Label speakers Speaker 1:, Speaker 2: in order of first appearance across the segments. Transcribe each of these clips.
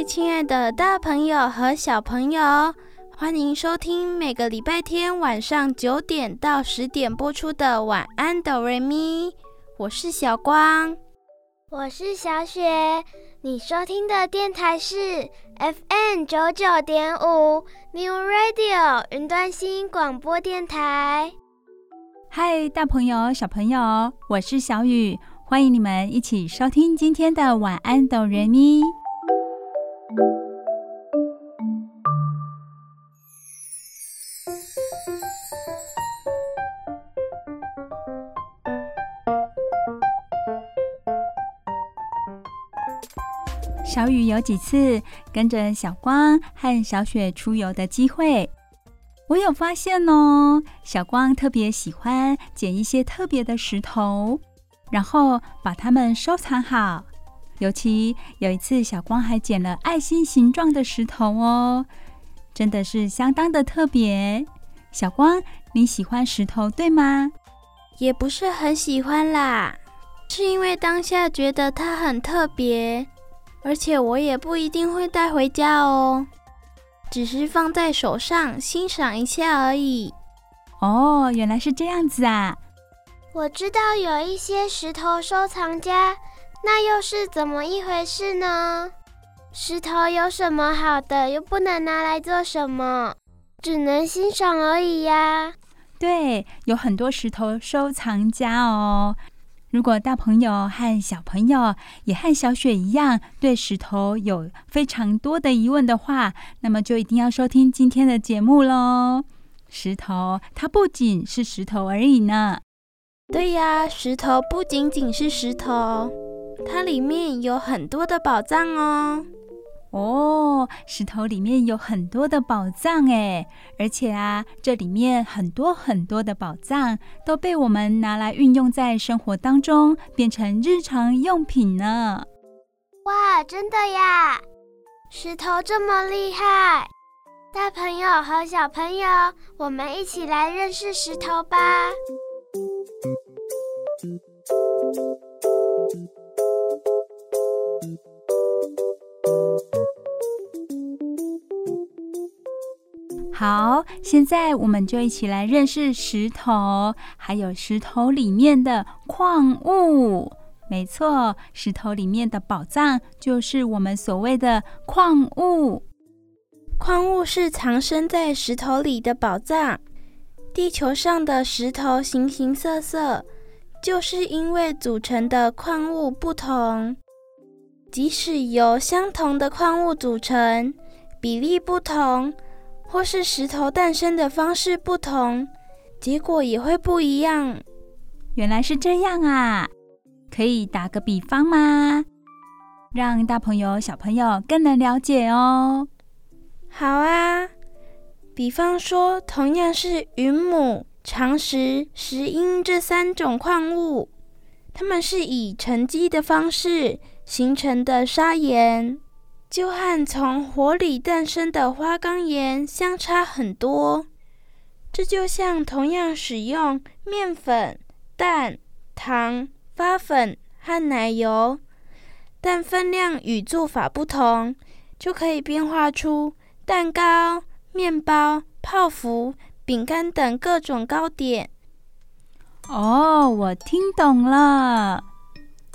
Speaker 1: 嗨，亲爱的大朋友和小朋友，欢迎收听每个礼拜天晚上九点到十点播出的《晚安哆瑞咪》。我是小光，
Speaker 2: 我是小雪。你收听的电台是 FM 九九点五 New Radio 云端新广播电台。
Speaker 3: 嗨，大朋友、小朋友，我是小雨，欢迎你们一起收听今天的《晚安哆瑞咪》。小雨有几次跟着小光和小雪出游的机会，我有发现哦。小光特别喜欢捡一些特别的石头，然后把它们收藏好。尤其有一次，小光还捡了爱心形状的石头哦，真的是相当的特别。小光，你喜欢石头对吗？
Speaker 1: 也不是很喜欢啦，是因为当下觉得它很特别，而且我也不一定会带回家哦，只是放在手上欣赏一下而已。
Speaker 3: 哦，原来是这样子啊！
Speaker 2: 我知道有一些石头收藏家。那又是怎么一回事呢？石头有什么好的，又不能拿来做什么，只能欣赏而已呀。
Speaker 3: 对，有很多石头收藏家哦。如果大朋友和小朋友也和小雪一样，对石头有非常多的疑问的话，那么就一定要收听今天的节目喽。石头，它不仅是石头而已呢。
Speaker 1: 对呀，石头不仅仅是石头。它里面有很多的宝藏哦！
Speaker 3: 哦，石头里面有很多的宝藏诶，而且啊，这里面很多很多的宝藏都被我们拿来运用在生活当中，变成日常用品呢。
Speaker 2: 哇，真的呀！石头这么厉害，大朋友和小朋友，我们一起来认识石头吧。
Speaker 3: 好，现在我们就一起来认识石头，还有石头里面的矿物。没错，石头里面的宝藏就是我们所谓的矿物。
Speaker 1: 矿物是藏身在石头里的宝藏。地球上的石头形形色色，就是因为组成的矿物不同。即使由相同的矿物组成，比例不同。或是石头诞生的方式不同，结果也会不一样。
Speaker 3: 原来是这样啊！可以打个比方吗？让大朋友、小朋友更能了解哦。
Speaker 1: 好啊，比方说，同样是云母、长石、石英这三种矿物，它们是以沉积的方式形成的砂岩。就和从火里诞生的花岗岩相差很多。这就像同样使用面粉、蛋、糖、发粉和奶油，但分量与做法不同，就可以变化出蛋糕、面包、泡芙、饼干等各种糕点。
Speaker 3: 哦，我听懂了，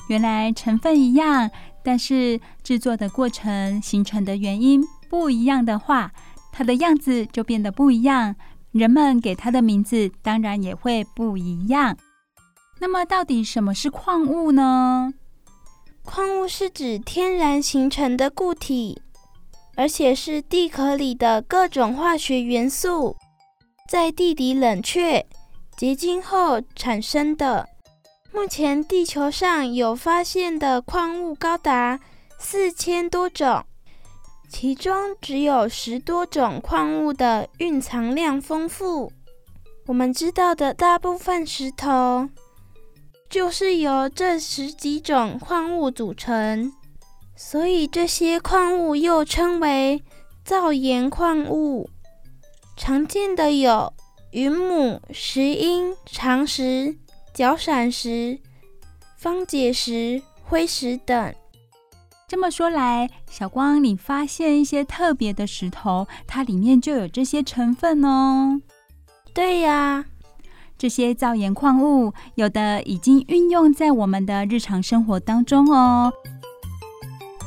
Speaker 3: 原来成分一样。但是制作的过程、形成的原因不一样的话，它的样子就变得不一样，人们给它的名字当然也会不一样。那么，到底什么是矿物呢？
Speaker 1: 矿物是指天然形成的固体，而且是地壳里的各种化学元素，在地底冷却结晶后产生的。目前地球上有发现的矿物高达四千多种，其中只有十多种矿物的蕴藏量丰富。我们知道的大部分石头，就是由这十几种矿物组成，所以这些矿物又称为造岩矿物。常见的有云母、石英、长石、角闪石、方解石、灰石等。
Speaker 3: 这么说来，小光，你发现一些特别的石头，它里面就有这些成分哦。
Speaker 1: 对呀，
Speaker 3: 这些造岩矿物有的已经运用在我们的日常生活当中哦。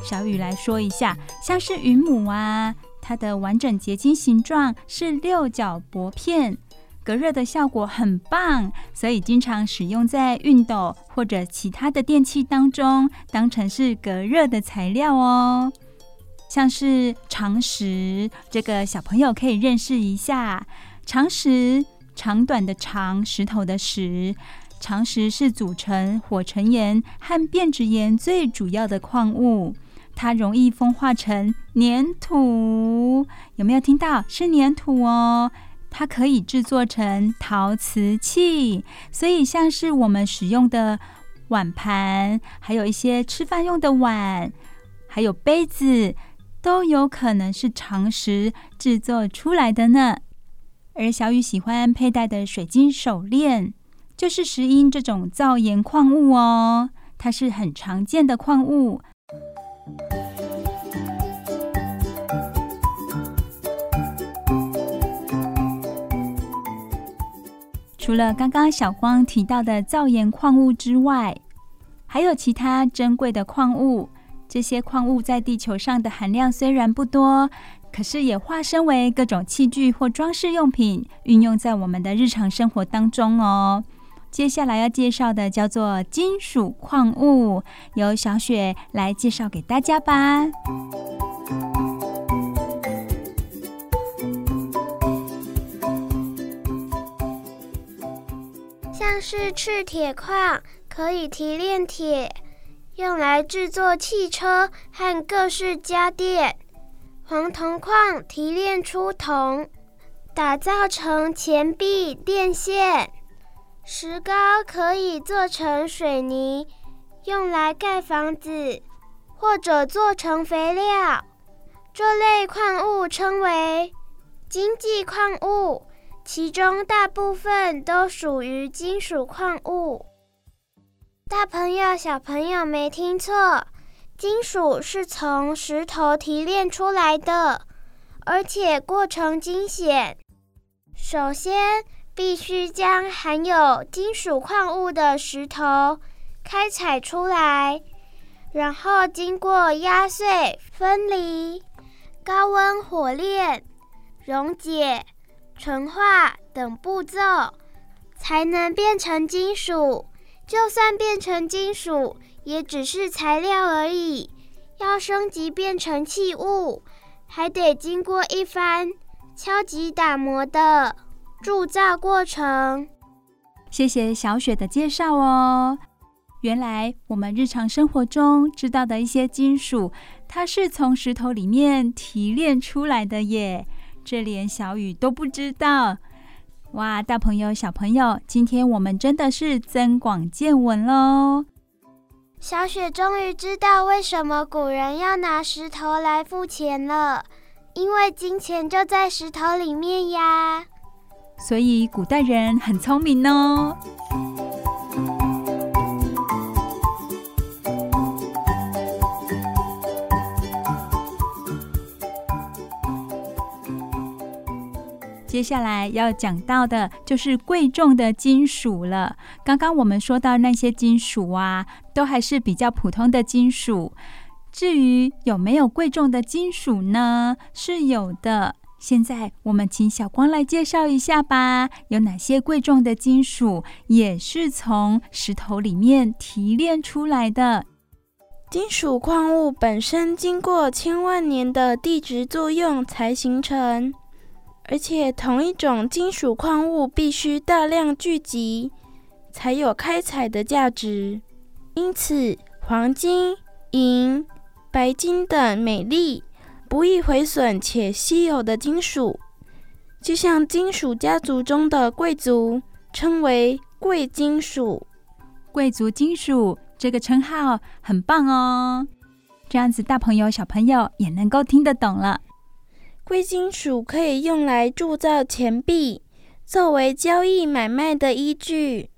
Speaker 3: 小雨来说一下，像是云母啊，它的完整结晶形状是六角薄片，隔热的效果很棒，所以经常使用在熨斗或者其他的电器当中，当成是隔热的材料哦。像是长石，这个小朋友可以认识一下。长石，长短的长，石头的石。长石是组成火成岩和变质岩最主要的矿物，它容易风化成粘土。有没有听到？是粘土哦。它可以制作成陶瓷器，所以像是我们使用的碗盘，还有一些吃饭用的碗，还有杯子，都有可能是长石制作出来的呢。而小雨喜欢佩戴的水晶手链，就是石英这种造岩矿物哦，它是很常见的矿物。除了刚刚小光提到的造岩矿物之外，还有其他珍贵的矿物。这些矿物在地球上的含量虽然不多。可是也化身为各种器具或装饰用品，运用在我们的日常生活当中哦。接下来要介绍的叫做金属矿物，由小雪来介绍给大家吧。
Speaker 2: 像是赤铁矿，可以提炼铁，用来制作汽车和各式家电。黄铜矿提炼出铜，打造成钱币、电线。石膏可以做成水泥，用来盖房子，或者做成肥料。这类矿物称为经济矿物，其中大部分都属于金属矿物。大朋友、小朋友没听错。金属是从石头提炼出来的，而且过程惊险。首先，必须将含有金属矿物的石头开采出来，然后经过压碎、分离、高温火炼、溶解、纯化等步骤，才能变成金属。就算变成金属，也只是材料而已，要升级变成器物，还得经过一番敲击打磨的铸造过程。
Speaker 3: 谢谢小雪的介绍哦。原来我们日常生活中知道的一些金属，它是从石头里面提炼出来的耶，这连小雨都不知道。哇，大朋友小朋友，今天我们真的是增广见闻喽！
Speaker 2: 小雪终于知道为什么古人要拿石头来付钱了，因为金钱就在石头里面呀。
Speaker 3: 所以古代人很聪明哦。接下来要讲到的就是贵重的金属了。刚刚我们说到那些金属啊，都还是比较普通的金属。至于有没有贵重的金属呢？是有的。现在我们请小光来介绍一下吧。有哪些贵重的金属也是从石头里面提炼出来的？
Speaker 1: 金属矿物本身经过千万年的地质作用才形成。而且，同一种金属矿物必须大量聚集，才有开采的价值。因此，黄金、银、白金等美丽、不易毁损且稀有的金属，就像金属家族中的贵族，称为贵金属。
Speaker 3: 贵族金属这个称号很棒哦，这样子大朋友小朋友也能够听得懂了。
Speaker 1: 贵金属可以用来铸造钱币，作为交易买卖的依据，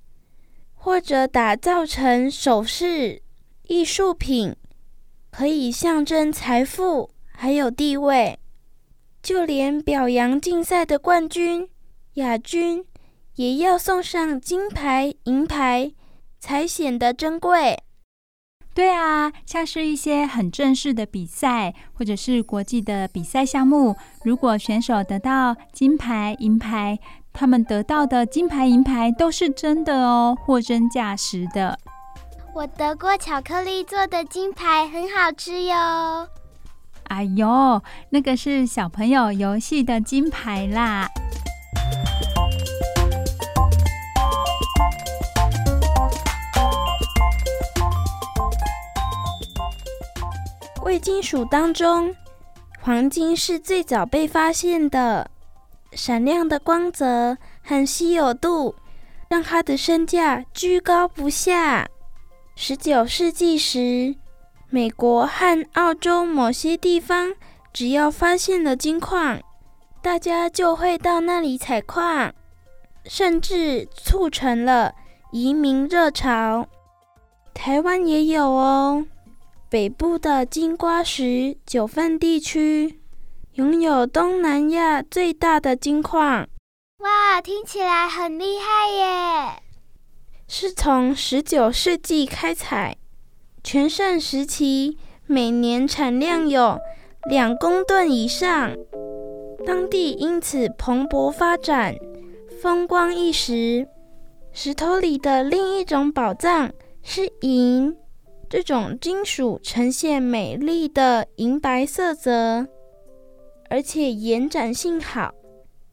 Speaker 1: 或者打造成首饰、艺术品，可以象征财富还有地位。就连表扬竞赛的冠军、亚军，也要送上金牌、银牌，才显得珍贵。
Speaker 3: 对啊，像是一些很正式的比赛，或者是国际的比赛项目，如果选手得到金牌、银牌，他们得到的金牌、银牌都是真的哦，货真价实的。
Speaker 2: 我得过巧克力做的金牌，很好吃哟。
Speaker 3: 哎呦，那个是小朋友游戏的金牌啦。
Speaker 1: 贵金属当中，黄金是最早被发现的。闪亮的光泽和稀有度，让它的身价居高不下。十九世纪时，美国和澳洲某些地方，只要发现了金矿，大家就会到那里采矿，甚至促成了移民热潮。台湾也有哦。北部的金瓜石九份地区拥有东南亚最大的金矿。
Speaker 2: 哇，听起来很厉害耶！
Speaker 1: 是从十九世纪开采，全盛时期每年产量有两公吨以上，当地因此蓬勃发展，风光一时。石头里的另一种宝藏是银。这种金属呈现美丽的银白色泽，而且延展性好，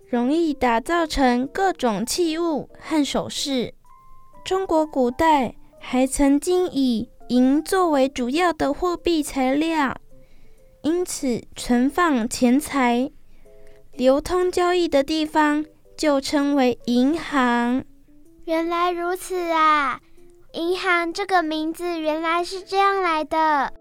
Speaker 1: 容易打造成各种器物和首饰。中国古代还曾经以银作为主要的货币材料，因此存放钱财、流通交易的地方就称为银行。
Speaker 2: 原来如此啊！银行这个名字原来是这样来的。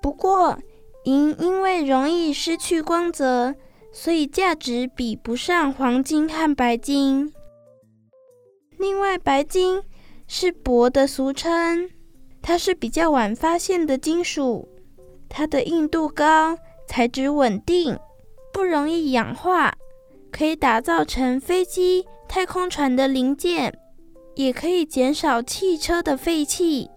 Speaker 1: 不过，银因为容易失去光泽，所以价值比不上黄金和白金。另外，白金是铂的俗称，它是比较晚发现的金属，它的硬度高，材质稳定，不容易氧化，可以打造成飞机、太空船的零件。也可以减少汽车的废气，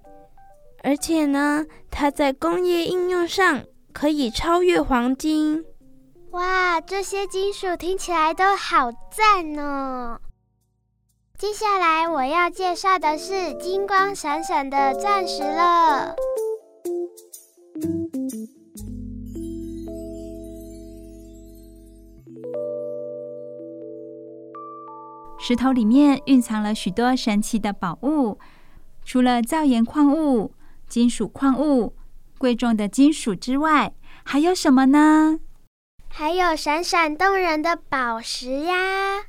Speaker 1: 而且呢，它在工业应用上可以超越黄金。
Speaker 2: 哇，这些金属听起来都好赞哦！接下来我要介绍的是金光闪闪的钻石了。
Speaker 3: 石头里面蕴藏了许多神奇的宝物，除了造岩矿物、金属矿物、贵重的金属之外，还有什么呢？
Speaker 2: 还有闪闪动人的宝石呀！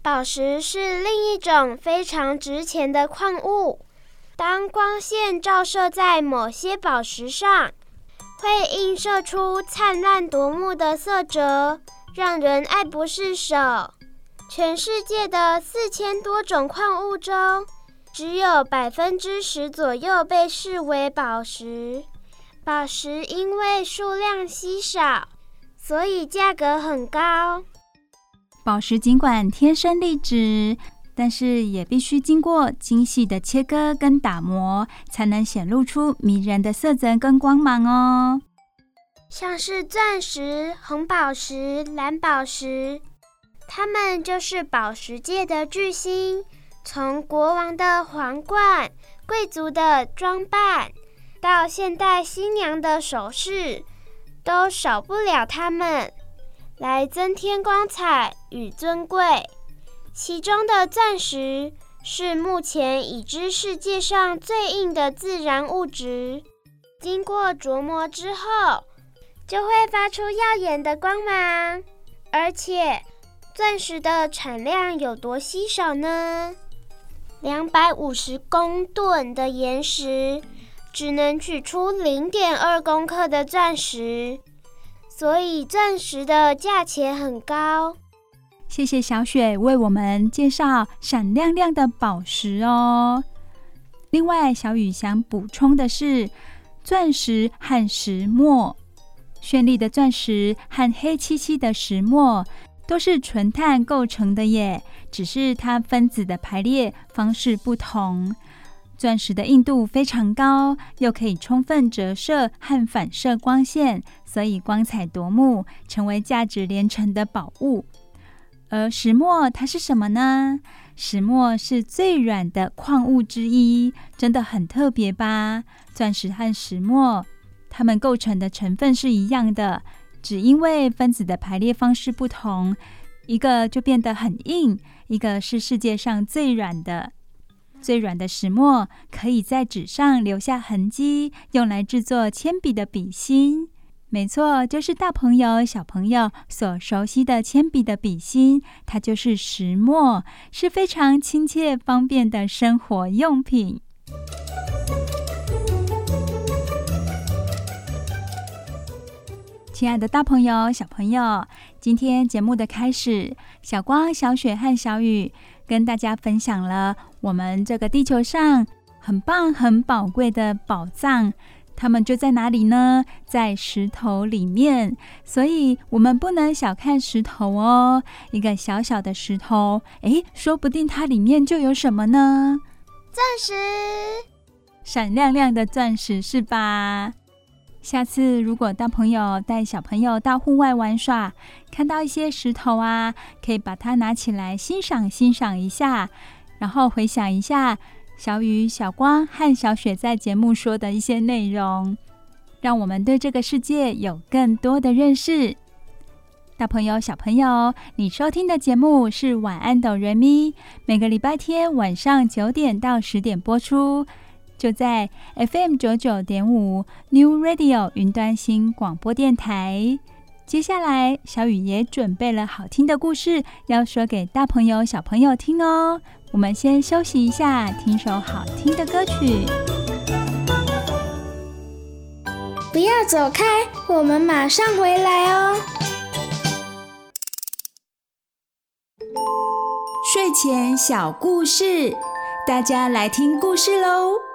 Speaker 2: 宝石是另一种非常值钱的矿物。当光线照射在某些宝石上，会映射出灿烂夺目的色泽，让人爱不释手。全世界的四千多种矿物中，只有百分之十左右被视为宝石。宝石因为数量稀少，所以价格很高。
Speaker 3: 宝石尽管天生丽质，但是也必须经过精细的切割跟打磨，才能显露出迷人的色泽跟光芒哦。
Speaker 2: 像是钻石、红宝石、蓝宝石。他们就是宝石界的巨星，从国王的皇冠、贵族的装扮，到现代新娘的首饰，都少不了它们，来增添光彩与尊贵。其中的钻石是目前已知世界上最硬的自然物质，经过琢磨之后，就会发出耀眼的光芒。而且，钻石的产量有多稀少呢？两百五十公吨的岩石，只能取出零点二公克的钻石，所以钻石的价钱很高。
Speaker 3: 谢谢小雪为我们介绍闪亮亮的宝石哦。另外，小雨想补充的是，钻石和石墨，绚丽的钻石和黑漆漆的石墨。都是纯碳构成的耶，只是它分子的排列方式不同。钻石的硬度非常高，又可以充分折射和反射光线，所以光彩夺目，成为价值连城的宝物。而石墨它是什么呢？石墨是最软的矿物之一，真的很特别吧？钻石和石墨，它们构成的成分是一样的。只因为分子的排列方式不同，一个就变得很硬，一个是世界上最软的。最软的石墨可以在纸上留下痕迹，用来制作铅笔的笔芯。没错，就是大朋友、小朋友所熟悉的铅笔的笔芯，它就是石墨，是非常亲切方便的生活用品。亲爱的，大朋友、小朋友，今天节目的开始，小光、小雪和小雨跟大家分享了我们这个地球上很棒、很宝贵的宝藏，它们就在哪里呢？在石头里面。所以，我们不能小看石头哦。一个小小的石头，诶，说不定它里面就有什么呢？
Speaker 2: 钻石，
Speaker 3: 闪亮亮的钻石，是吧？下次如果大朋友带小朋友到户外玩耍，看到一些石头啊，可以把它拿起来欣赏欣赏一下，然后回想一下小雨、小光和小雪在节目说的一些内容，让我们对这个世界有更多的认识。大朋友、小朋友，你收听的节目是晚安哆瑞咪，每个礼拜天晚上九点到十点播出。就在 FM 九九点五 New Radio 云端新广播电台。接下来，小雨也准备了好听的故事要说给大朋友、小朋友听哦。我们先休息一下，听首好听的歌曲。
Speaker 1: 不要走开，我们马上回来哦。
Speaker 4: 睡前小故事，大家来听故事喽。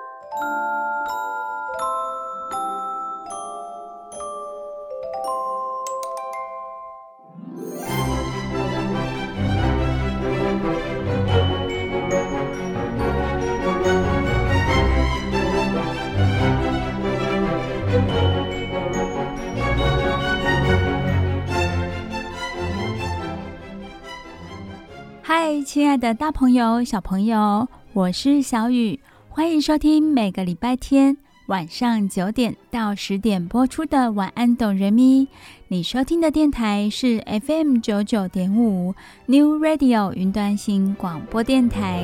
Speaker 3: 嗨，亲爱的大朋友、小朋友，我是小雨。欢迎收听每个礼拜天晚上九点到十点播出的《晚安，懂人咪》。你收听的电台是 FM 九九点五 New Radio 云端新广播电台。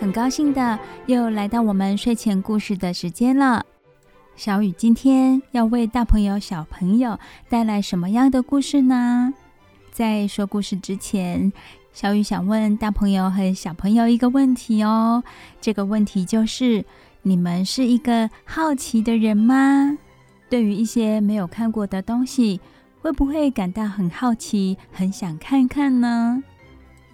Speaker 3: 很高兴的又来到我们睡前故事的时间了。小雨今天要为大朋友、小朋友带来什么样的故事呢？在说故事之前，小雨想问大朋友和小朋友一个问题哦。这个问题就是：你们是一个好奇的人吗？对于一些没有看过的东西，会不会感到很好奇，很想看看呢？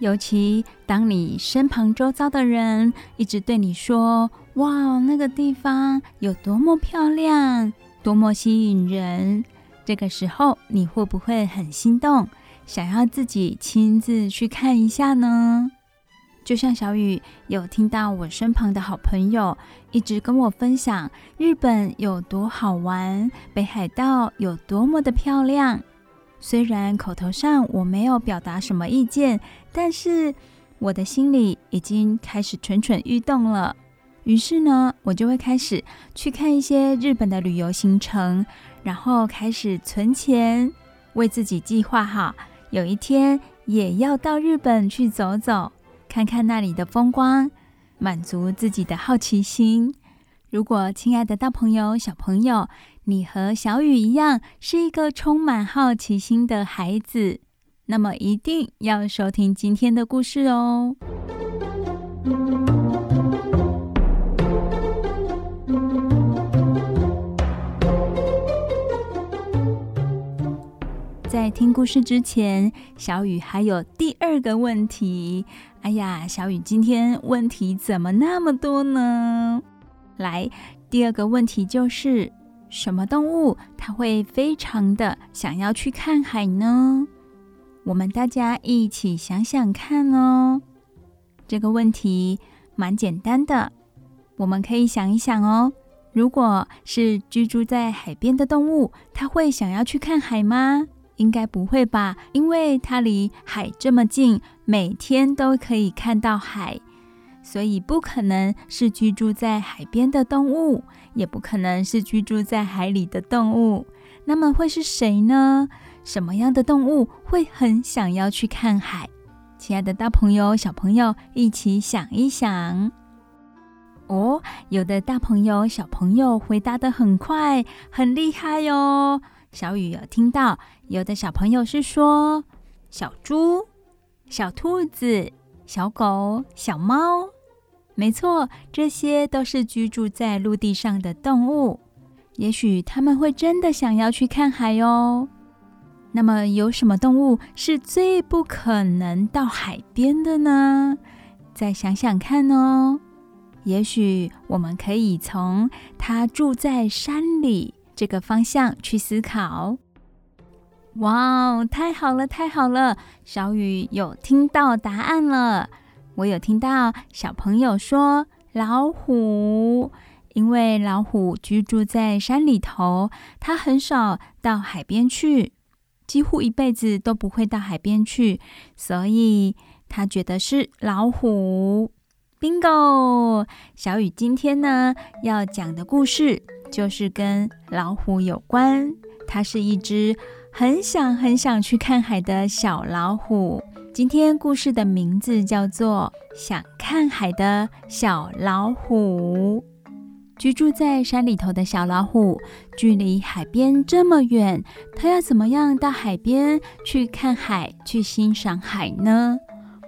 Speaker 3: 尤其当你身旁周遭的人一直对你说：“哇，那个地方有多么漂亮，多么吸引人。”这个时候，你会不会很心动，想要自己亲自去看一下呢？就像小雨有听到我身旁的好朋友一直跟我分享日本有多好玩，北海道有多么的漂亮。虽然口头上我没有表达什么意见，但是我的心里已经开始蠢蠢欲动了。于是呢，我就会开始去看一些日本的旅游行程，然后开始存钱，为自己计划好，有一天也要到日本去走走，看看那里的风光，满足自己的好奇心。如果亲爱的大朋友、小朋友，你和小雨一样是一个充满好奇心的孩子，那么一定要收听今天的故事哦。在听故事之前，小雨还有第二个问题。哎呀，小雨今天问题怎么那么多呢？来，第二个问题就是，什么动物它会非常的想要去看海呢？我们大家一起想想看哦。这个问题蛮简单的，我们可以想一想哦。如果是居住在海边的动物，它会想要去看海吗？应该不会吧，因为它离海这么近，每天都可以看到海，所以不可能是居住在海边的动物，也不可能是居住在海里的动物。那么会是谁呢？什么样的动物会很想要去看海？亲爱的大朋友、小朋友，一起想一想。哦，有的大朋友、小朋友回答得很快，很厉害哟。小雨有听到，有的小朋友是说小猪、小兔子、小狗、小猫，没错，这些都是居住在陆地上的动物。也许他们会真的想要去看海哦。那么，有什么动物是最不可能到海边的呢？再想想看哦。也许我们可以从它住在山里。这个方向去思考。哇，太好了，太好了！小雨有听到答案了。我有听到小朋友说老虎，因为老虎居住在山里头，它很少到海边去，几乎一辈子都不会到海边去，所以他觉得是老虎。Bingo！小雨今天呢要讲的故事。就是跟老虎有关，它是一只很想很想去看海的小老虎。今天故事的名字叫做《想看海的小老虎》。居住在山里头的小老虎，距离海边这么远，它要怎么样到海边去看海，去欣赏海呢？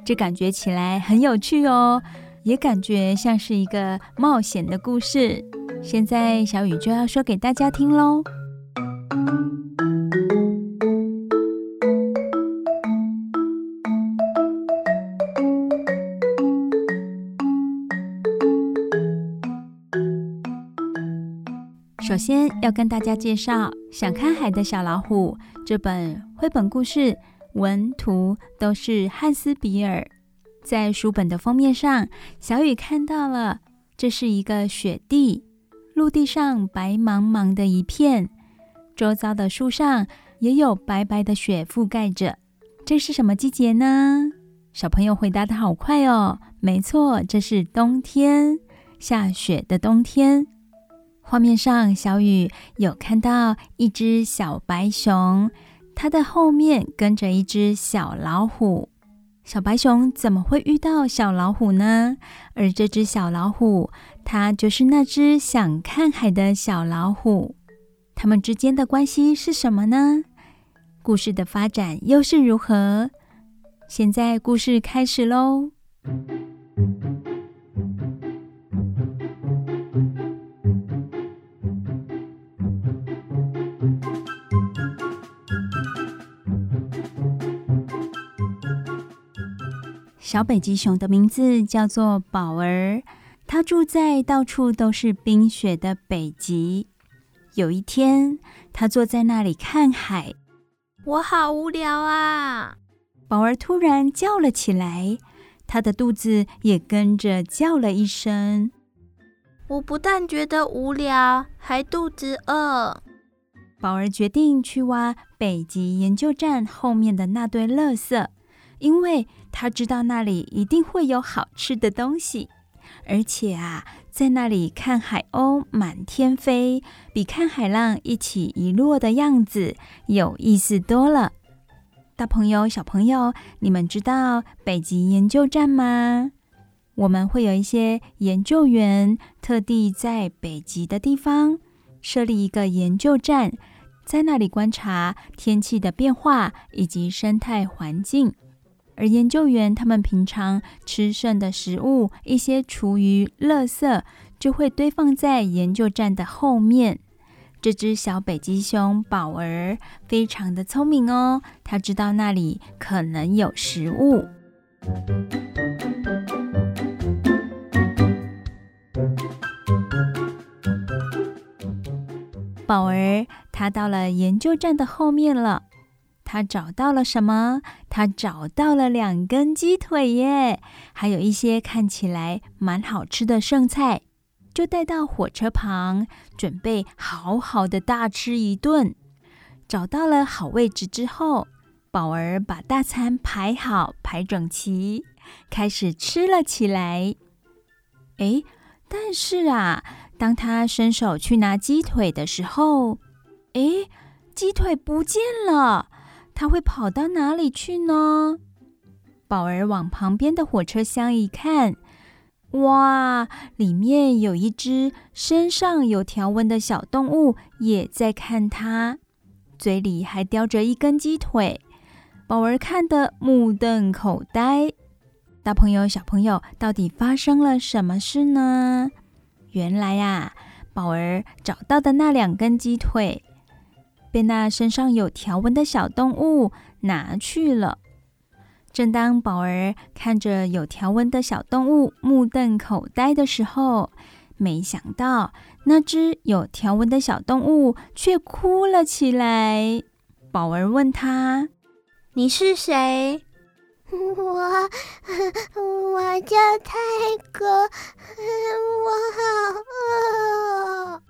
Speaker 3: 这感觉起来很有趣哦，也感觉像是一个冒险的故事。现在小雨就要说给大家听喽。首先要跟大家介绍《想看海的小老虎》这本绘本故事，文图都是汉斯·比尔。在书本的封面上，小雨看到了，这是一个雪地。陆地上白茫茫的一片，周遭的树上也有白白的雪覆盖着。这是什么季节呢？小朋友回答得好快哦！没错，这是冬天，下雪的冬天。画面上，小雨有看到一只小白熊，它的后面跟着一只小老虎。小白熊怎么会遇到小老虎呢？而这只小老虎，它就是那只想看海的小老虎。它们之间的关系是什么呢？故事的发展又是如何？现在故事开始喽！小北极熊的名字叫做宝儿，它住在到处都是冰雪的北极。有一天，它坐在那里看海，
Speaker 1: 我好无聊啊！
Speaker 3: 宝儿突然叫了起来，它的肚子也跟着叫了一声。
Speaker 1: 我不但觉得无聊，还肚子饿。
Speaker 3: 宝儿决定去挖北极研究站后面的那堆垃圾。因为他知道那里一定会有好吃的东西，而且啊，在那里看海鸥满天飞，比看海浪一起一落的样子有意思多了。大朋友、小朋友，你们知道北极研究站吗？我们会有一些研究员特地在北极的地方设立一个研究站，在那里观察天气的变化以及生态环境。而研究员他们平常吃剩的食物，一些厨余、垃圾，就会堆放在研究站的后面。这只小北极熊宝儿非常的聪明哦，它知道那里可能有食物。宝儿，它到了研究站的后面了。他找到了什么？他找到了两根鸡腿耶，还有一些看起来蛮好吃的剩菜，就带到火车旁，准备好好的大吃一顿。找到了好位置之后，宝儿把大餐排好，排整齐，开始吃了起来。哎，但是啊，当他伸手去拿鸡腿的时候，哎，鸡腿不见了。他会跑到哪里去呢？宝儿往旁边的火车厢一看，哇，里面有一只身上有条纹的小动物，也在看它，嘴里还叼着一根鸡腿。宝儿看得目瞪口呆。大朋友、小朋友，到底发生了什么事呢？原来呀，宝儿找到的那两根鸡腿，被那身上有条纹的小动物拿去了。正当宝儿看着有条纹的小动物目瞪口呆的时候，没想到那只有条纹的小动物却哭了起来。宝儿问他：“
Speaker 1: 你是谁？”“
Speaker 2: 我，我叫泰格，我好饿。”“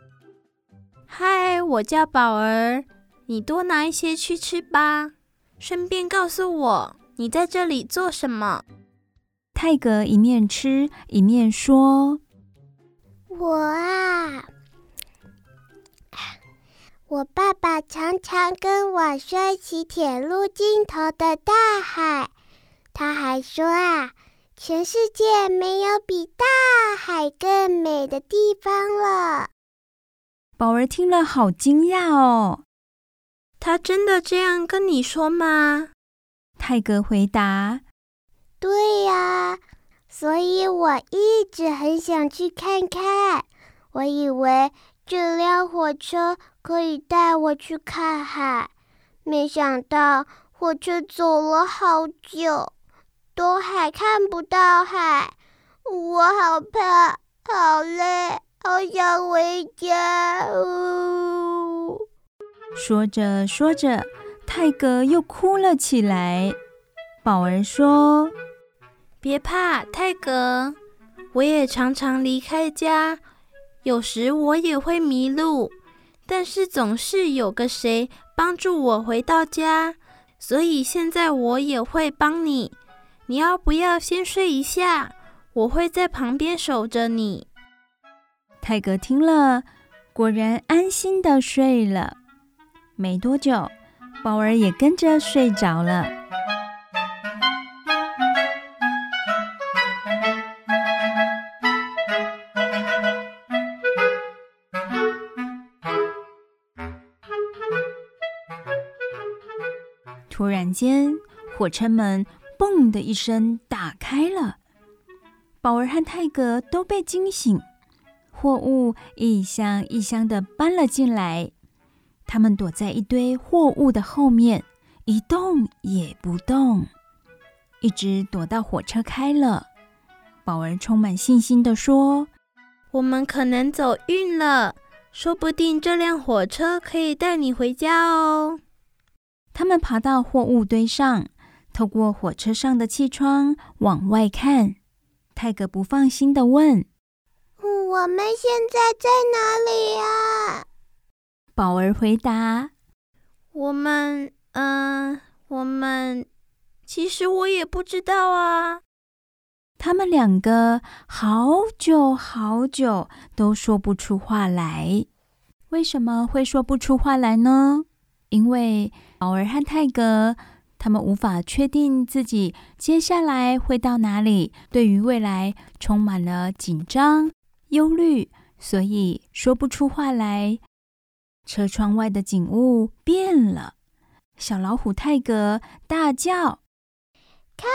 Speaker 1: 嗨，我叫宝儿。”你多拿一些去吃吧，顺便告诉我你在这里做什么。
Speaker 3: 泰格一面吃一面说：“
Speaker 2: 我啊，我爸爸常常跟我说起铁路尽头的大海，他还说啊，全世界没有比大海更美的地方了。”
Speaker 3: 宝儿听了好惊讶哦。
Speaker 1: 他真的这样跟你说吗？
Speaker 3: 泰格回答：“
Speaker 2: 对呀，所以我一直很想去看看。我以为这辆火车可以带我去看海，没想到火车走了好久，都还看不到海。我好怕，好累，好想回家。哦”
Speaker 3: 说着说着，泰格又哭了起来。宝儿说：“
Speaker 1: 别怕，泰格，我也常常离开家，有时我也会迷路，但是总是有个谁帮助我回到家，所以现在我也会帮你。你要不要先睡一下？我会在旁边守着你。”
Speaker 3: 泰格听了，果然安心的睡了。没多久，宝儿也跟着睡着了。突然间，火车门“嘣”的一声打开了，宝儿和泰格都被惊醒，货物一箱一箱的搬了进来。他们躲在一堆货物的后面，一动也不动，一直躲到火车开了。宝儿充满信心地说：“
Speaker 1: 我们可能走运了，说不定这辆火车可以带你回家哦。”
Speaker 3: 他们爬到货物堆上，透过火车上的气窗往外看。泰格不放心地问：“
Speaker 2: 我们现在在哪里呀？”
Speaker 3: 宝儿回答：“
Speaker 1: 我们，嗯、呃，我们，其实我也不知道啊。”
Speaker 3: 他们两个好久好久都说不出话来。为什么会说不出话来呢？因为宝儿和泰格他们无法确定自己接下来会到哪里，对于未来充满了紧张、忧虑，所以说不出话来。车窗外的景物变了，小老虎泰格大叫：“
Speaker 2: 看，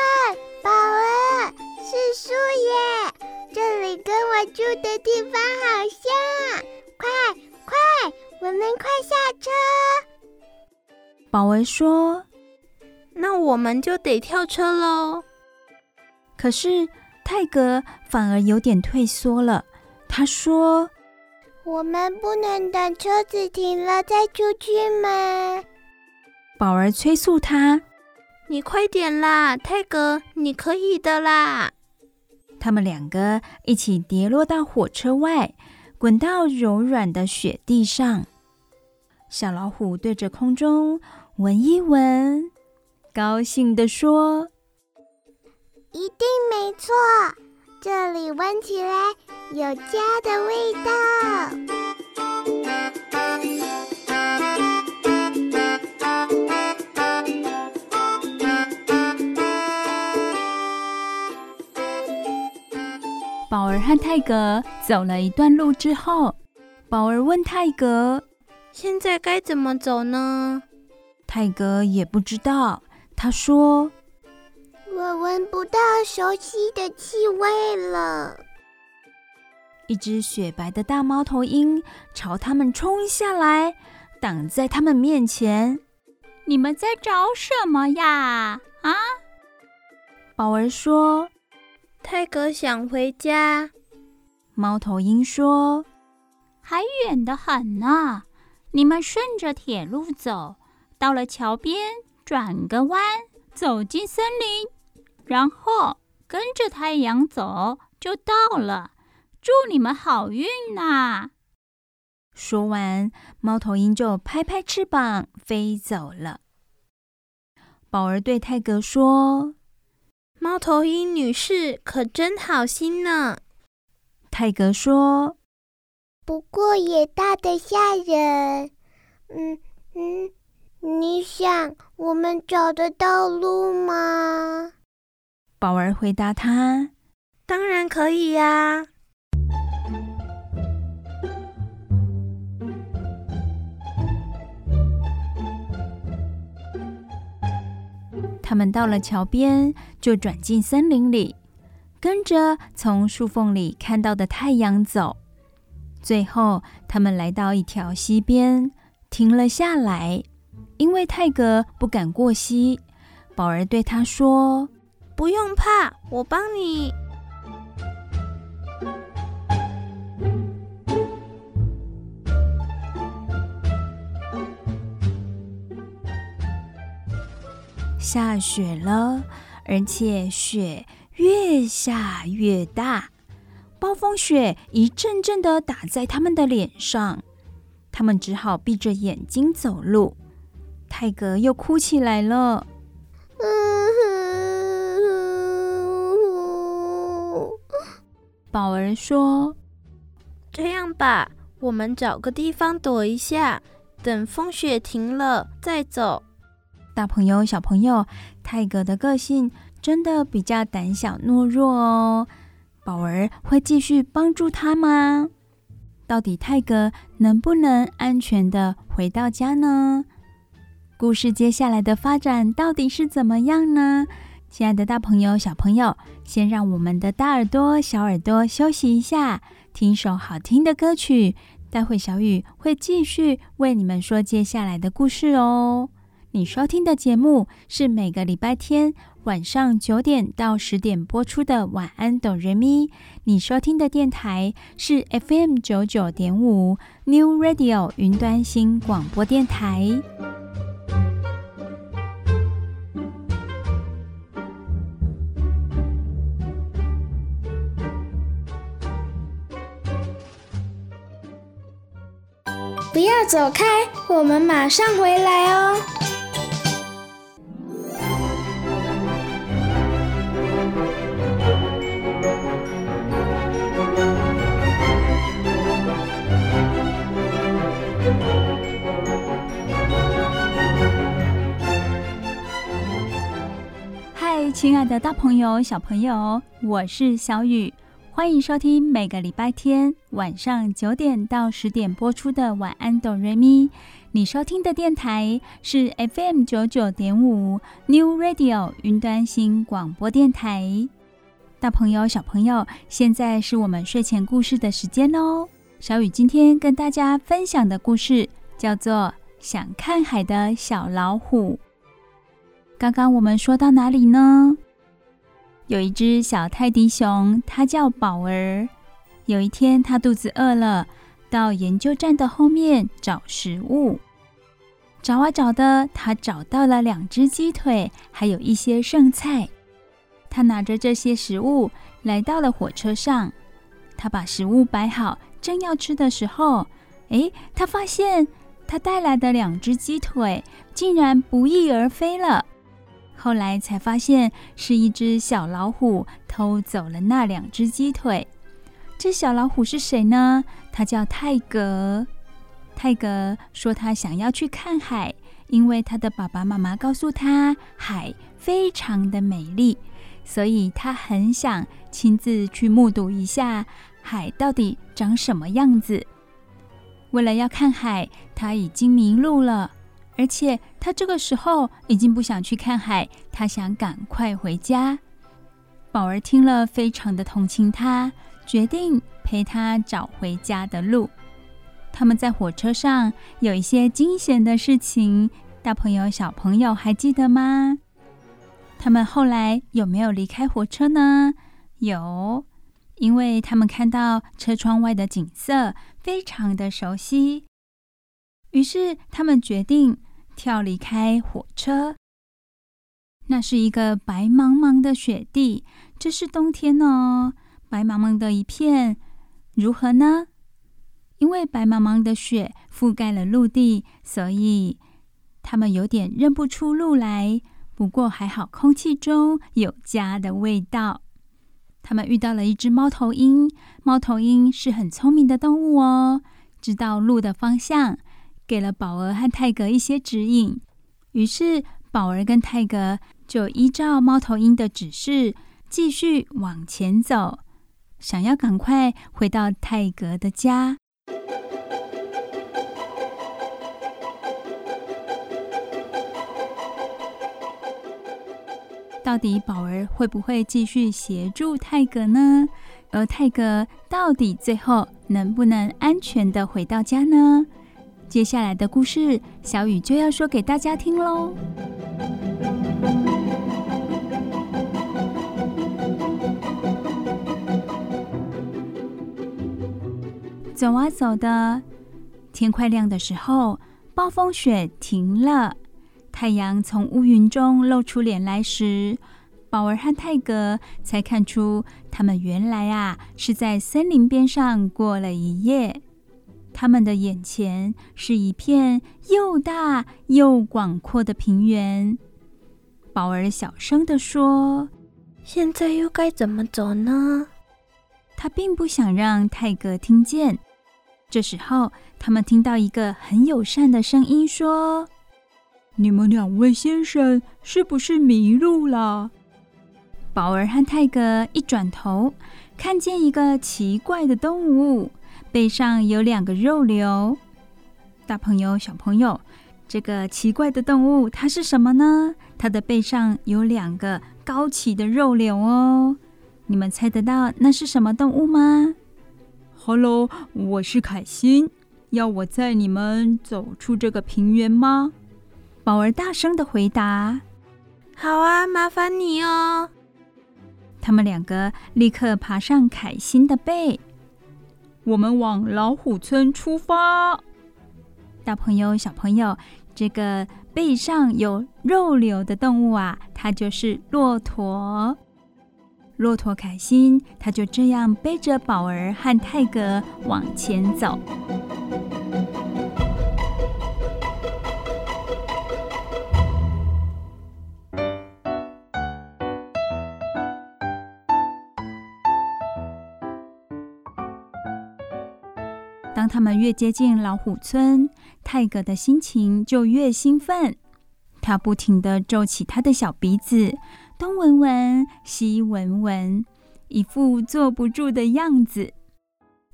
Speaker 2: 宝儿，是树耶！这里跟我住的地方好像。快，快，我们快下车！”
Speaker 3: 宝儿说：“
Speaker 1: 那我们就得跳车喽。”
Speaker 3: 可是泰格反而有点退缩了。他说。
Speaker 2: 我们不能等车子停了再出去吗？
Speaker 3: 宝儿催促他：“
Speaker 1: 你快点啦，泰格，你可以的啦！”
Speaker 3: 他们两个一起跌落到火车外，滚到柔软的雪地上。小老虎对着空中闻一闻，高兴地说：“
Speaker 2: 一定没错，这里闻起来……”有家的味道。
Speaker 3: 宝儿和泰格走了一段路之后，宝儿问泰格：“
Speaker 1: 现在该怎么走呢？”
Speaker 3: 泰格也不知道。他说：“
Speaker 2: 我闻不到熟悉的气味了。”
Speaker 3: 一只雪白的大猫头鹰朝他们冲下来，挡在他们面前。
Speaker 5: 你们在找什么呀？啊！
Speaker 3: 宝儿说：“
Speaker 1: 泰格想回家。”
Speaker 3: 猫头鹰说：“
Speaker 5: 还远得很呢。你们顺着铁路走，到了桥边转个弯，走进森林，然后跟着太阳走，就到了。”祝你们好运呐！
Speaker 3: 说完，猫头鹰就拍拍翅膀飞走了。宝儿对泰格说：“
Speaker 1: 猫头鹰女士可真好心呢。”
Speaker 3: 泰格说：“
Speaker 2: 不过也大得吓人。嗯嗯，你想我们找得到路吗？”
Speaker 3: 宝儿回答他：“
Speaker 1: 当然可以呀。”
Speaker 3: 他们到了桥边，就转进森林里，跟着从树缝里看到的太阳走。最后，他们来到一条溪边，停了下来。因为泰格不敢过溪，宝儿对他说：“
Speaker 1: 不用怕，我帮你。”
Speaker 3: 下雪了，而且雪越下越大，暴风雪一阵阵的打在他们的脸上，他们只好闭着眼睛走路。泰格又哭起来了。宝儿说：“
Speaker 1: 这样吧，我们找个地方躲一下，等风雪停了再走。”
Speaker 3: 大朋友、小朋友，泰格的个性真的比较胆小懦弱哦。宝儿会继续帮助他吗？到底泰格能不能安全的回到家呢？故事接下来的发展到底是怎么样呢？亲爱的，大朋友、小朋友，先让我们的大耳朵、小耳朵休息一下，听一首好听的歌曲。待会小雨会继续为你们说接下来的故事哦。你收听的节目是每个礼拜天晚上九点到十点播出的《晚安，哆瑞咪》。你收听的电台是 FM 九九点五 New Radio 云端新广播电台。
Speaker 1: 不要走开我们马上回来哦。
Speaker 3: 嗨亲爱的大朋友小朋友我是小雨。欢迎收听每个礼拜天晚上九点到十点播出的《晚安，哆瑞咪》。你收听的电台是 FM 九九点五 New Radio 云端新广播电台。大朋友、小朋友，现在是我们睡前故事的时间哦。小雨今天跟大家分享的故事叫做《想看海的小老虎》。刚刚我们说到哪里呢？有一只小泰迪熊，它叫宝儿。有一天，它肚子饿了，到研究站的后面找食物。找啊找的，它找到了两只鸡腿，还有一些剩菜。它拿着这些食物来到了火车上。它把食物摆好，正要吃的时候，诶，它发现它带来的两只鸡腿竟然不翼而飞了。后来才发现是一只小老虎偷走了那两只鸡腿。这小老虎是谁呢？他叫泰格。泰格说他想要去看海，因为他的爸爸妈妈告诉他海非常的美丽，所以他很想亲自去目睹一下海到底长什么样子。为了要看海，他已经迷路了。而且他这个时候已经不想去看海，他想赶快回家。宝儿听了，非常的同情他，决定陪他找回家的路。他们在火车上有一些惊险的事情，大朋友、小朋友还记得吗？他们后来有没有离开火车呢？有，因为他们看到车窗外的景色非常的熟悉，于是他们决定。跳离开火车，那是一个白茫茫的雪地。这是冬天哦，白茫茫的一片，如何呢？因为白茫茫的雪覆盖了陆地，所以他们有点认不出路来。不过还好，空气中有家的味道。他们遇到了一只猫头鹰，猫头鹰是很聪明的动物哦，知道路的方向。给了宝儿和泰格一些指引，于是宝儿跟泰格就依照猫头鹰的指示继续往前走，想要赶快回到泰格的家。到底宝儿会不会继续协助泰格呢？而泰格到底最后能不能安全地回到家呢？接下来的故事，小雨就要说给大家听喽。走啊走的，天快亮的时候，暴风雪停了，太阳从乌云中露出脸来时，宝儿和泰格才看出，他们原来啊是在森林边上过了一夜。他们的眼前是一片又大又广阔的平原。宝儿小声地说：“
Speaker 1: 现在又该怎么走呢？”
Speaker 3: 他并不想让泰格听见。这时候，他们听到一个很友善的声音说：“你们两位先生是不是迷路了？”宝儿和泰格一转头，看见一个奇怪的动物。背上有两个肉瘤，大朋友、小朋友，这个奇怪的动物它是什么呢？它的背上有两个高起的肉瘤哦，你们猜得到那是什么动物吗？Hello，我是凯欣，要我载你们走出这个平原吗？宝儿大声的回答：“
Speaker 1: 好啊，麻烦你哦。”
Speaker 3: 他们两个立刻爬上凯欣的背。我们往老虎村出发。大朋友、小朋友，这个背上有肉瘤的动物啊，它就是骆驼。骆驼开心，它就这样背着宝儿和泰格往前走。当他们越接近老虎村，泰格的心情就越兴奋。他不停地皱起他的小鼻子，东闻闻，西闻闻，一副坐不住的样子。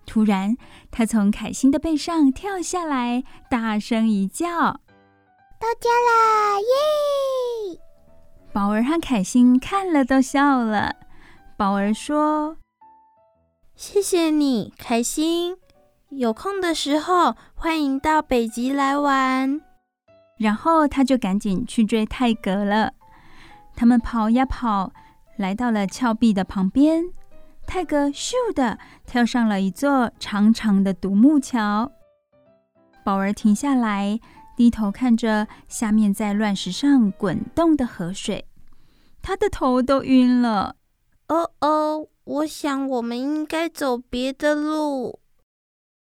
Speaker 3: 突然，他从凯欣的背上跳下来，大声一叫：“
Speaker 2: 到家啦！耶！”
Speaker 3: 宝儿和凯欣看了都笑了。宝儿说：“
Speaker 1: 谢谢你，凯欣。有空的时候，欢迎到北极来玩。”
Speaker 3: 然后他就赶紧去追泰格了。他们跑呀跑，来到了峭壁的旁边。泰格咻的跳上了一座长长的独木桥，宝儿停下来，低头看着下面在乱石上滚动的河水，他的头都晕了。
Speaker 1: 哦哦，我想我们应该走别的路。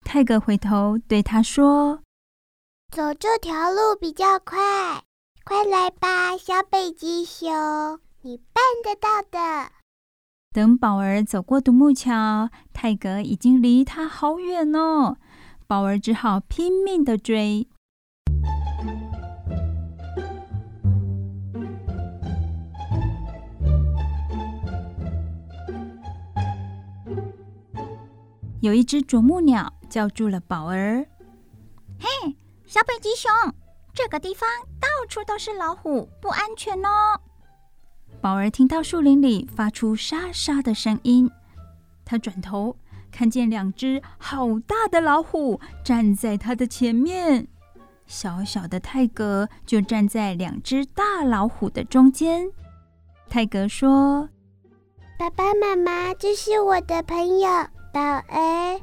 Speaker 3: 泰格回头对他说：“
Speaker 2: 走这条路比较快，快来吧，小北极熊，你办得到的。”
Speaker 3: 等宝儿走过独木桥，泰格已经离他好远哦。宝儿只好拼命的追。有一只啄木鸟叫住了宝儿：“
Speaker 5: 嘿，小北极熊，这个地方到处都是老虎，不安全哦。”
Speaker 3: 宝儿听到树林里发出沙沙的声音，他转头看见两只好大的老虎站在他的前面，小小的泰格就站在两只大老虎的中间。泰格说：“
Speaker 2: 爸爸妈妈，这是我的朋友宝儿。”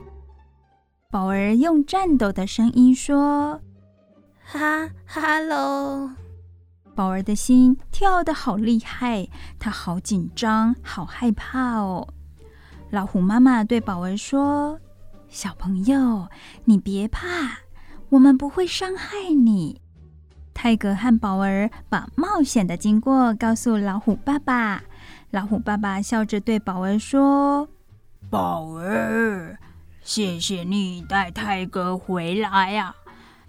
Speaker 3: 宝儿用颤抖的声音说：“
Speaker 1: 哈哈喽。”
Speaker 3: 宝儿的心跳得好厉害，她好紧张，好害怕哦。老虎妈妈对宝儿说：“小朋友，你别怕，我们不会伤害你。”泰格和宝儿把冒险的经过告诉老虎爸爸。老虎爸爸笑着对宝儿说：“
Speaker 6: 宝儿，谢谢你带泰格回来呀。”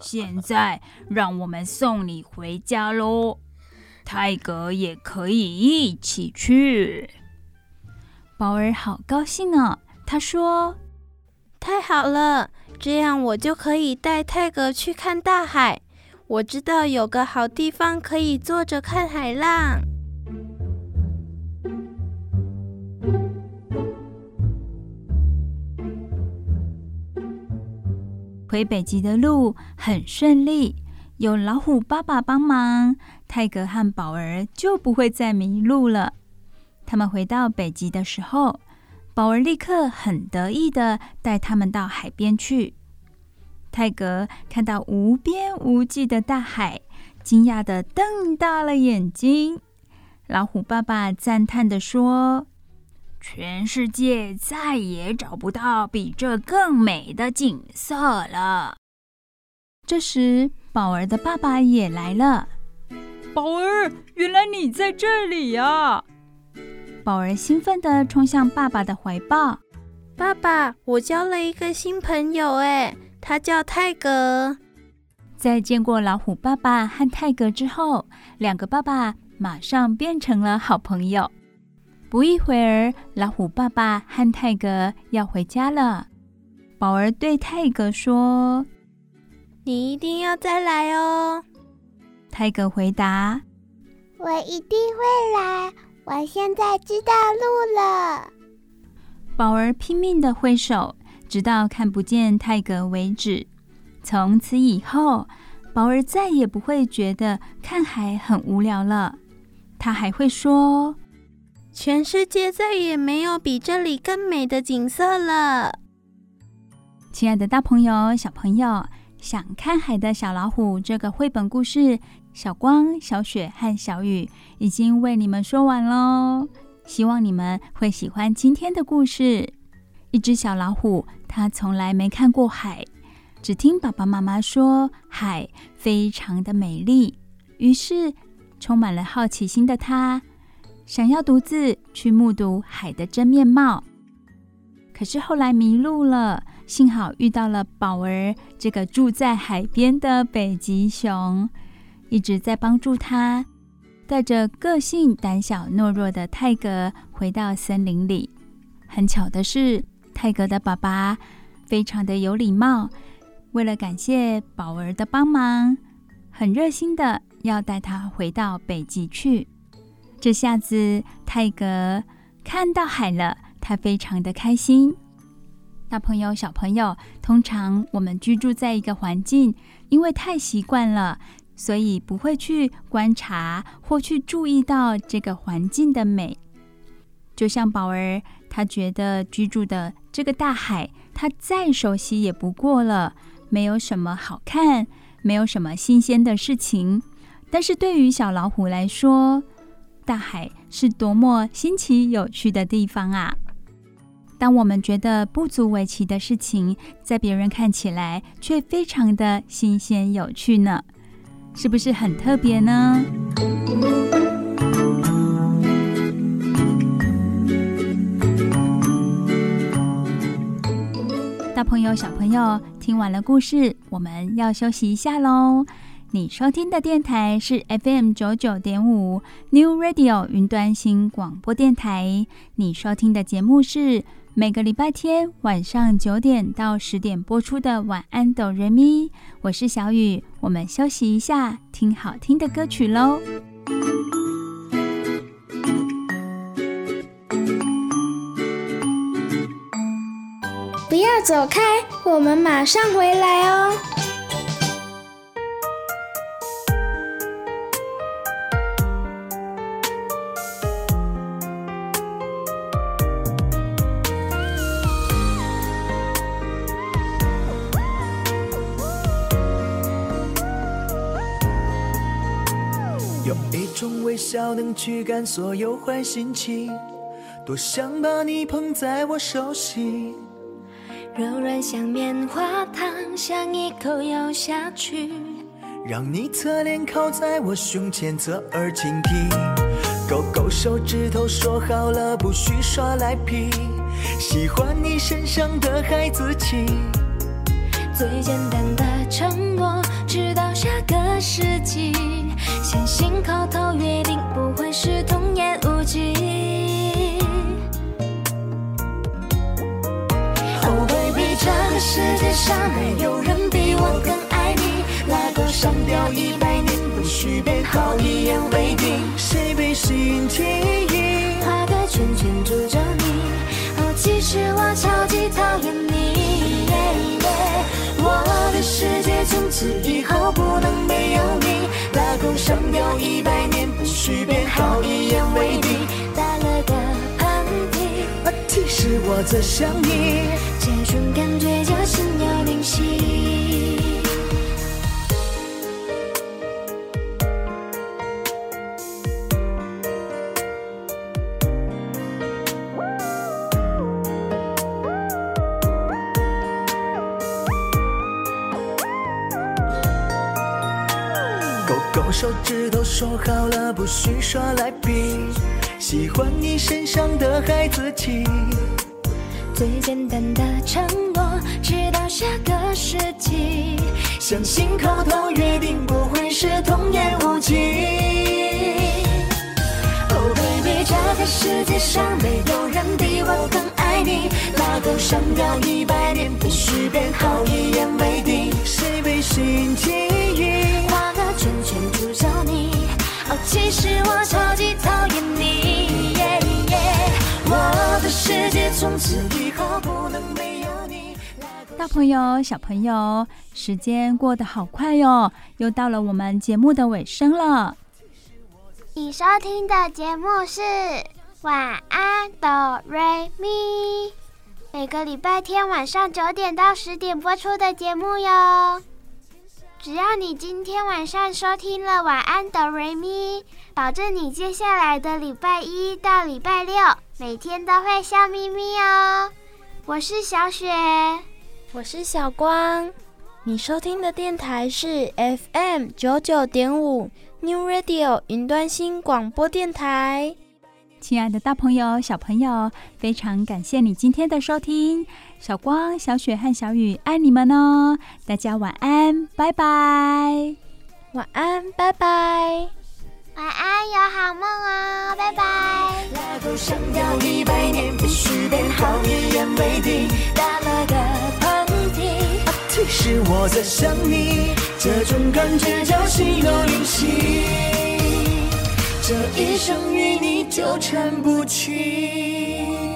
Speaker 6: 现在让我们送你回家喽，泰格也可以一起去。
Speaker 3: 宝儿好高兴哦，他说：“
Speaker 1: 太好了，这样我就可以带泰格去看大海。我知道有个好地方可以坐着看海浪。”
Speaker 3: 回北极的路很顺利，有老虎爸爸帮忙，泰格和宝儿就不会再迷路了。他们回到北极的时候，宝儿立刻很得意的带他们到海边去。泰格看到无边无际的大海，惊讶的瞪大了眼睛。老虎爸爸赞叹的说：
Speaker 6: 全世界再也找不到比这更美的景色了。
Speaker 3: 这时，宝儿的爸爸也来了。
Speaker 7: 宝儿，原来你在这里呀！
Speaker 3: 宝儿兴奋地冲向爸爸的怀抱。
Speaker 1: 爸爸，我交了一个新朋友，哎，他叫泰格。
Speaker 3: 在见过老虎爸爸和泰格之后，两个爸爸马上变成了好朋友。不一会儿，老虎爸爸和泰格要回家了。宝儿对泰格说：“
Speaker 1: 你一定要再来哦。”
Speaker 3: 泰格回答：“
Speaker 2: 我一定会来，我现在知道路了。”
Speaker 3: 宝儿拼命地挥手，直到看不见泰格为止。从此以后，宝儿再也不会觉得看海很无聊了。他还会说。
Speaker 1: 全世界再也没有比这里更美的景色了。
Speaker 3: 亲爱的大朋友、小朋友，想看海的小老虎这个绘本故事，小光、小雪和小雨已经为你们说完喽。希望你们会喜欢今天的故事。一只小老虎，它从来没看过海，只听爸爸妈妈说海非常的美丽，于是充满了好奇心的它。想要独自去目睹海的真面貌，可是后来迷路了。幸好遇到了宝儿这个住在海边的北极熊，一直在帮助他。带着个性胆小懦弱的泰格回到森林里。很巧的是，泰格的爸爸非常的有礼貌，为了感谢宝儿的帮忙，很热心的要带他回到北极去。这下子，泰格看到海了，他非常的开心。大朋友、小朋友，通常我们居住在一个环境，因为太习惯了，所以不会去观察或去注意到这个环境的美。就像宝儿，他觉得居住的这个大海，他再熟悉也不过了，没有什么好看，没有什么新鲜的事情。但是对于小老虎来说，大海是多么新奇有趣的地方啊！当我们觉得不足为奇的事情，在别人看起来却非常的新鲜有趣呢，是不是很特别呢？大朋友、小朋友，听完了故事，我们要休息一下喽。你收听的电台是 FM 九九点五 New Radio 云端新广播电台。你收听的节目是每个礼拜天晚上九点到十点播出的《晚安哆瑞咪》。我是小雨，我们休息一下，听好听的歌曲喽。
Speaker 1: 不要走开，我们马上回来哦。
Speaker 8: 微笑能驱赶所有坏心情，多想把你捧在我手心，
Speaker 9: 柔软像棉花糖，想一口咬下去，
Speaker 8: 让你侧脸靠在我胸前，侧耳倾听，勾勾手指头，说好了不许耍赖皮，喜欢你身上的孩子气，
Speaker 9: 最简单的承诺，直到下个世纪。相信口头约定不会是童言无忌。Oh baby，这个世界上没有人比我更爱你。拉钩上吊一百年不许变，好一言为定。
Speaker 8: 谁被心记忆？
Speaker 9: 画个圈圈住着你。哦，其实我超级讨厌你。从此以后不能没有你。勾上吊一百年不许变，好一言为定。打了个喷嚏，
Speaker 8: 喷嚏是我在想你。
Speaker 9: 这种感觉叫心有灵犀。
Speaker 8: 手指头说好了，不许耍赖皮。喜欢你身上的孩子气。
Speaker 9: 最简单的承诺，直到下个世纪。
Speaker 8: 相信口头约定不会是童言无忌。
Speaker 9: Oh baby，这个世界上没有人比我更爱你。拉钩上吊一百年不许变，好一言为定。
Speaker 8: 谁被心
Speaker 9: 记忆？其实我超级讨厌你我的世界从此以后不能没有你。
Speaker 3: 大朋友、小朋友，时间过得好快哟，又到了我们节目的尾声了。
Speaker 2: 你收听的节目是《晚安哆瑞咪》，每个礼拜天晚上九点到十点播出的节目哟。只要你今天晚上收听了晚安哆瑞咪，保证你接下来的礼拜一到礼拜六每天都会笑眯眯哦。我是小雪，
Speaker 1: 我是小光，你收听的电台是 FM 九九点五 New Radio 云端新广播电台。
Speaker 3: 亲爱的大朋友、小朋友，非常感谢你今天的收听。小光、小雪和小雨爱你们哦！大家晚安，拜拜。
Speaker 1: 晚安，拜拜。
Speaker 2: 晚安，有好梦哦，拜拜。
Speaker 9: 拉钩想要一百年，必须变好一言为定。打了个喷嚏，
Speaker 8: 其实我在想你，这种感觉叫心有灵犀，这一生与你纠缠不清。